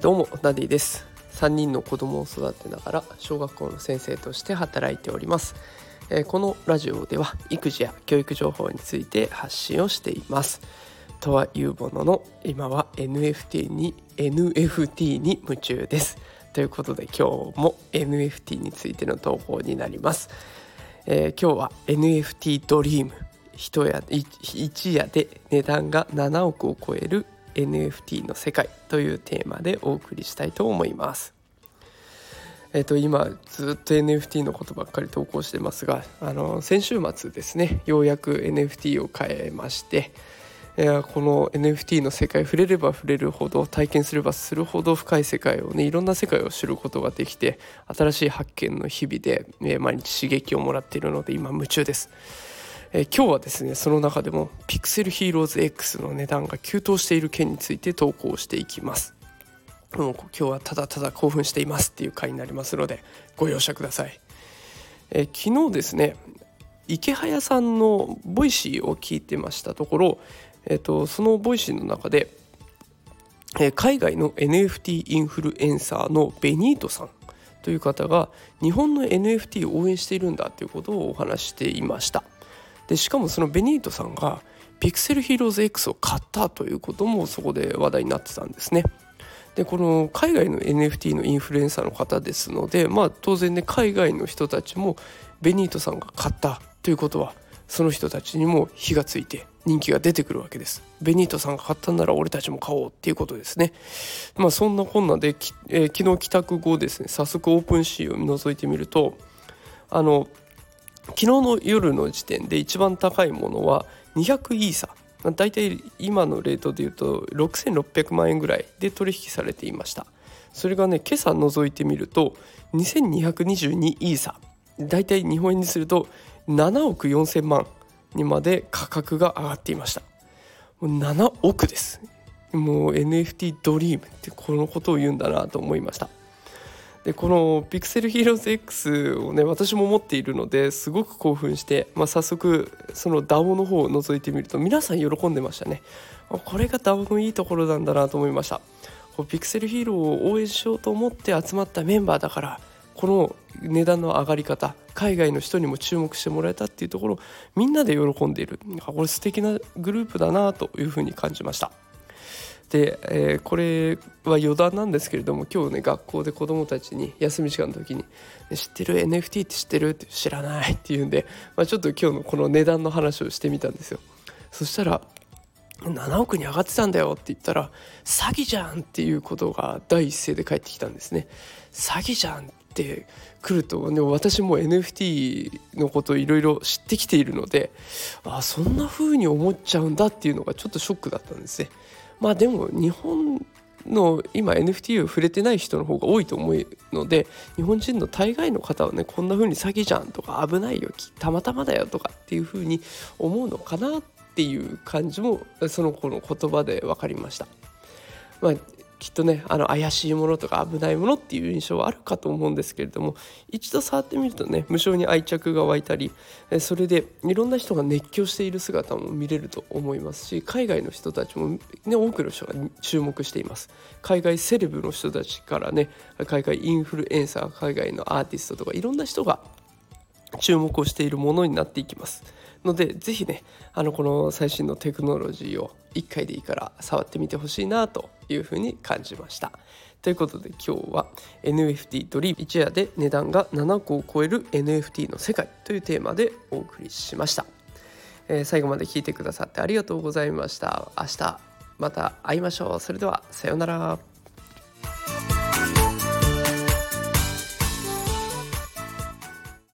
どうもダディです。3人の子供を育てながら小学校の先生として働いております。このラジオでは育児や教育情報について発信をしています。とはいうものの今は NFT に NFT に夢中です。ということで今日も NFT についての投稿になります、えー、今日は NFT ドリーム。一夜一夜で値段が7億を超える NFT の世界というテーマでお送りしたいと思います。えっと、今ずっと NFT のことばっかり投稿してますがあの先週末ですねようやく NFT を変えまして、えー、この NFT の世界触れれば触れるほど体験すればするほど深い世界をねいろんな世界を知ることができて新しい発見の日々で、えー、毎日刺激をもらっているので今夢中です。えー、今日はですねその中でもピクセルヒーローズ X の値段が急騰している件について投稿していきますもう今日はただただ興奮していますっていう回になりますのでご容赦ください、えー、昨日ですねイケハヤさんの Voicy を聞いてましたところ、えーと、その Voicy の中で、えー、海外の NFT インフルエンサーのベニートさんという方が日本の NFT を応援しているんだということをお話していました。でしかもそのベニートさんがピクセルヒーローズ X を買ったということもそこで話題になってたんですね。でこの海外の NFT のインフルエンサーの方ですのでまあ当然ね海外の人たちもベニートさんが買ったということはその人たちにも火がついて人気が出てくるわけです。ベニートさんが買ったんなら俺たちも買おうっていうことですね。まあそんなこんなで、えー、昨日帰宅後ですね早速オープンシーを覗いてみるとあの昨日の夜の時点で一番高いものは200イーサ。大体今のレートでいうと6600万円ぐらいで取引されていました。それがね今朝覗いてみると2222イーサ。大体日本円にすると7億4000万にまで価格が上がっていました。もう7億です。もう NFT ドリームってこのことを言うんだなと思いました。でこのピクセルヒーローズ X をね私も持っているのですごく興奮して、まあ、早速その DAO の方を覗いてみると皆さん喜んでましたね。これが DAO のいいところなんだなと思いました。こうピクセルヒーローを応援しようと思って集まったメンバーだからこの値段の上がり方海外の人にも注目してもらえたっていうところみんなで喜んでいる。これ素敵なグループだなというふうに感じました。で、えー、これは余談なんですけれども今日ね学校で子どもたちに休み時間の時に「知ってる？NFT って知ってる?」って知らないって言うんで、まあ、ちょっと今日のこの値段の話をしてみたんですよ。そしたら7億に上がってたんだよって言ったら詐欺じゃんっていうことが第一声で返ってきたんですね詐欺じゃんってくると、ね、私も NFT のこといろいろ知ってきているのであそんな風に思っちゃうんだっていうのがちょっとショックだったんですね。まあでも日本の今 NFT を触れてない人の方が多いと思うので日本人の大概の方はねこんな風に詐欺じゃんとか危ないよたまたまだよとかっていう風に思うのかなっていう感じもその子の言葉で分かりました。まあきっとねあの怪しいものとか危ないものっていう印象はあるかと思うんですけれども一度触ってみるとね無性に愛着が湧いたりそれでいろんな人が熱狂している姿も見れると思いますし海外の人たちも、ね、多くの人が注目しています。海外セレブの人たちからね海外インフルエンサー海外のアーティストとかいろんな人が注目をしているものになっていきます。ので是非ねあのこの最新のテクノロジーを1回でいいから触ってみてほしいなというふうに感じました。ということで今日は NFT ドリーム一夜で値段が7個を超える NFT の世界というテーマでお送りしました、えー、最後まで聞いてくださってありがとうございました明日また会いましょうそれではさようなら